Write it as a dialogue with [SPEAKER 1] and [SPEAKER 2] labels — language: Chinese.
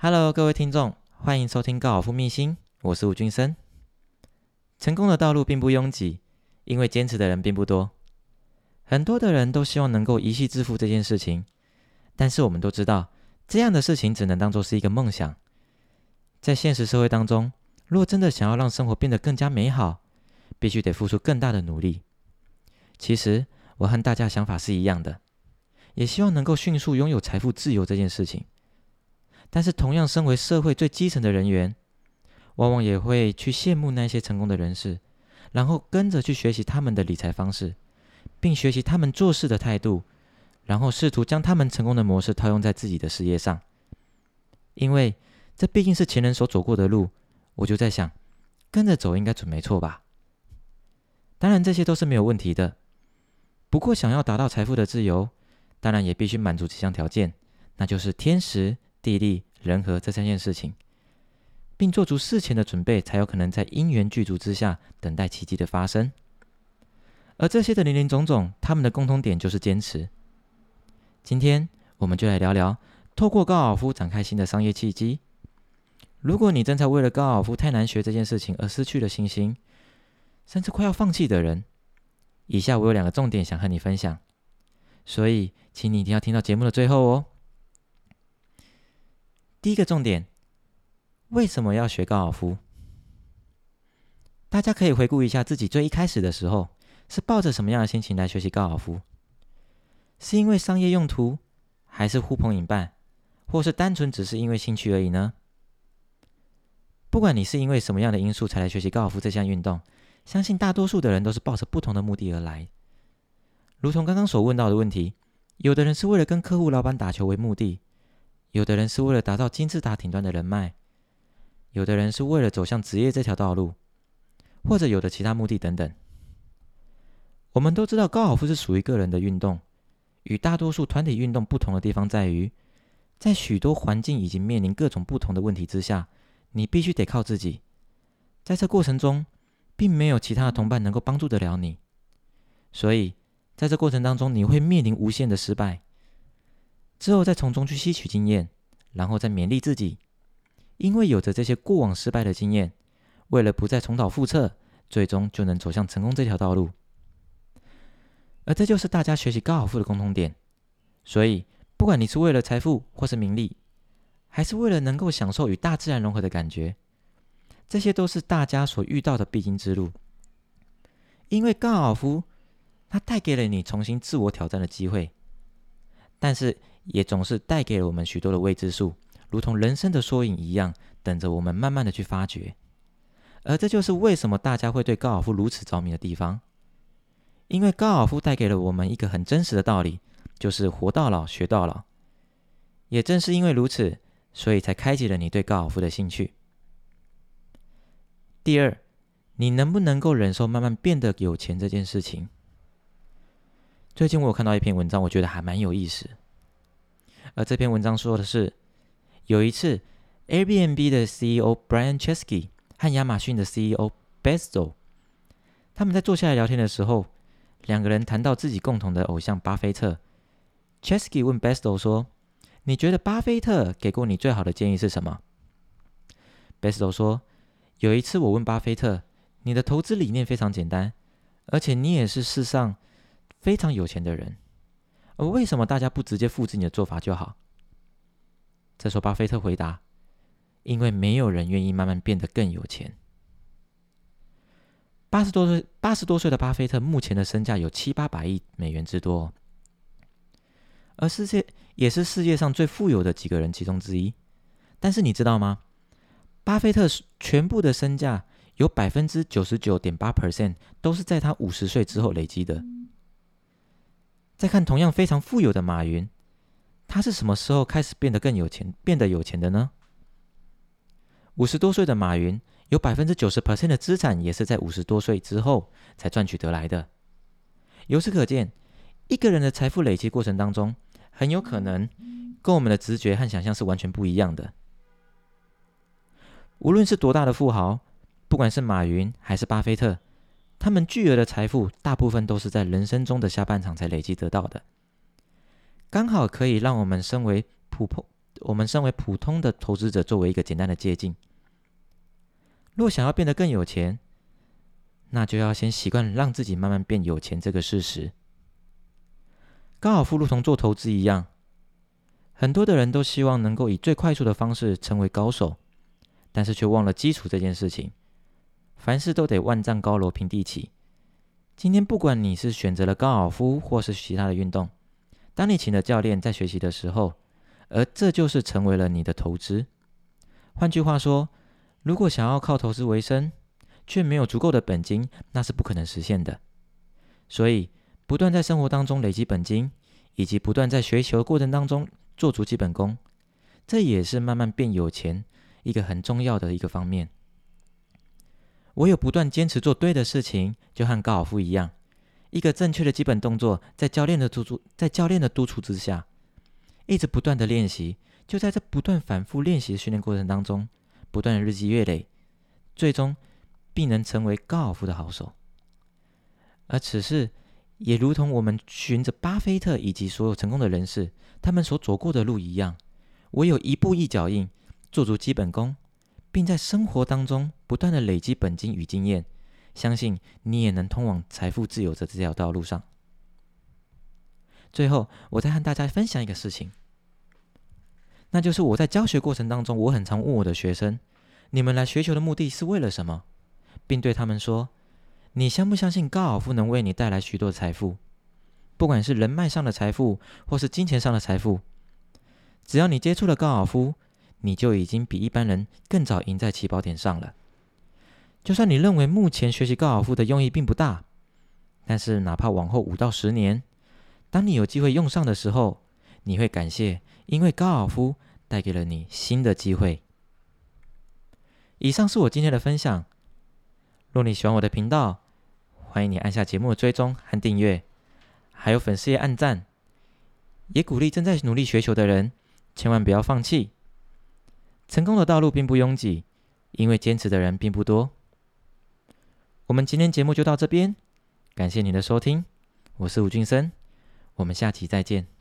[SPEAKER 1] Hello，各位听众，欢迎收听高尔夫秘辛，我是吴俊生。成功的道路并不拥挤，因为坚持的人并不多。很多的人都希望能够一夕致富这件事情，但是我们都知道，这样的事情只能当做是一个梦想。在现实社会当中，若真的想要让生活变得更加美好，必须得付出更大的努力。其实我和大家想法是一样的，也希望能够迅速拥有财富自由这件事情。但是，同样身为社会最基层的人员，往往也会去羡慕那些成功的人士，然后跟着去学习他们的理财方式，并学习他们做事的态度，然后试图将他们成功的模式套用在自己的事业上。因为这毕竟是前人所走过的路，我就在想，跟着走应该准没错吧？当然，这些都是没有问题的。不过，想要达到财富的自由，当然也必须满足几项条件，那就是天时。地利人和这三件事情，并做出事前的准备，才有可能在因缘具足之下等待奇迹的发生。而这些的林林总总，他们的共通点就是坚持。今天我们就来聊聊，透过高尔夫展开新的商业契机。如果你正在为了高尔夫太难学这件事情而失去了信心，甚至快要放弃的人，以下我有两个重点想和你分享，所以请你一定要听到节目的最后哦。第一个重点，为什么要学高尔夫？大家可以回顾一下自己最一开始的时候，是抱着什么样的心情来学习高尔夫？是因为商业用途，还是呼朋引伴，或是单纯只是因为兴趣而已呢？不管你是因为什么样的因素才来学习高尔夫这项运动，相信大多数的人都是抱着不同的目的而来。如同刚刚所问到的问题，有的人是为了跟客户、老板打球为目的。有的人是为了达到金字塔顶端的人脉，有的人是为了走向职业这条道路，或者有的其他目的等等。我们都知道高尔夫是属于个人的运动，与大多数团体运动不同的地方在于，在许多环境以及面临各种不同的问题之下，你必须得靠自己。在这过程中，并没有其他的同伴能够帮助得了你，所以在这过程当中，你会面临无限的失败。之后再从中去吸取经验，然后再勉励自己，因为有着这些过往失败的经验，为了不再重蹈覆辙，最终就能走向成功这条道路。而这就是大家学习高尔夫的共同点。所以，不管你是为了财富或是名利，还是为了能够享受与大自然融合的感觉，这些都是大家所遇到的必经之路。因为高尔夫，它带给了你重新自我挑战的机会，但是。也总是带给了我们许多的未知数，如同人生的缩影一样，等着我们慢慢的去发掘。而这就是为什么大家会对高尔夫如此着迷的地方，因为高尔夫带给了我们一个很真实的道理，就是活到老学到老。也正是因为如此，所以才开启了你对高尔夫的兴趣。第二，你能不能够忍受慢慢变得有钱这件事情？最近我有看到一篇文章，我觉得还蛮有意思。而这篇文章说的是，有一次，Airbnb 的 CEO Brian Chesky 和亚马逊的 CEO Bezos，他们在坐下来聊天的时候，两个人谈到自己共同的偶像巴菲特。Chesky 问 Bezos 说：“你觉得巴菲特给过你最好的建议是什么？”Bezos 说：“有一次我问巴菲特，你的投资理念非常简单，而且你也是世上非常有钱的人。”而为什么大家不直接复制你的做法就好？这时候，巴菲特回答：“因为没有人愿意慢慢变得更有钱。”八十多岁，八十多岁的巴菲特目前的身价有七八百亿美元之多，而世界也是世界上最富有的几个人其中之一。但是你知道吗？巴菲特全部的身价有百分之九十九点八 percent 都是在他五十岁之后累积的。再看同样非常富有的马云，他是什么时候开始变得更有钱、变得有钱的呢？五十多岁的马云有百分之九十 percent 的资产也是在五十多岁之后才赚取得来的。由此可见，一个人的财富累积过程当中，很有可能跟我们的直觉和想象是完全不一样的。无论是多大的富豪，不管是马云还是巴菲特。他们巨额的财富，大部分都是在人生中的下半场才累积得到的，刚好可以让我们身为普通我们身为普通的投资者作为一个简单的借鉴。若想要变得更有钱，那就要先习惯让自己慢慢变有钱这个事实。高尔夫如同做投资一样，很多的人都希望能够以最快速的方式成为高手，但是却忘了基础这件事情。凡事都得万丈高楼平地起。今天不管你是选择了高尔夫或是其他的运动，当你请了教练在学习的时候，而这就是成为了你的投资。换句话说，如果想要靠投资为生，却没有足够的本金，那是不可能实现的。所以，不断在生活当中累积本金，以及不断在学习的过程当中做足基本功，这也是慢慢变有钱一个很重要的一个方面。唯有不断坚持做对的事情，就和高尔夫一样，一个正确的基本动作，在教练的督促，在教练的督促之下，一直不断的练习，就在这不断反复练习的训练过程当中，不断的日积月累，最终。必能成为高尔夫的好手，而此事也如同我们循着巴菲特以及所有成功的人士他们所走过的路一样，唯有一步一脚印，做足基本功，并在生活当中不断的累积本金与经验，相信你也能通往财富自由的这条道路上。最后，我再和大家分享一个事情，那就是我在教学过程当中，我很常问我的学生：你们来学球的目的是为了什么？并对他们说：“你相不相信高尔夫能为你带来许多财富？不管是人脉上的财富，或是金钱上的财富，只要你接触了高尔夫，你就已经比一般人更早赢在起跑点上了。就算你认为目前学习高尔夫的用意并不大，但是哪怕往后五到十年，当你有机会用上的时候，你会感谢，因为高尔夫带给了你新的机会。”以上是我今天的分享。若你喜欢我的频道，欢迎你按下节目的追踪和订阅，还有粉丝页按赞，也鼓励正在努力学球的人，千万不要放弃。成功的道路并不拥挤，因为坚持的人并不多。我们今天节目就到这边，感谢您的收听，我是吴俊生，我们下期再见。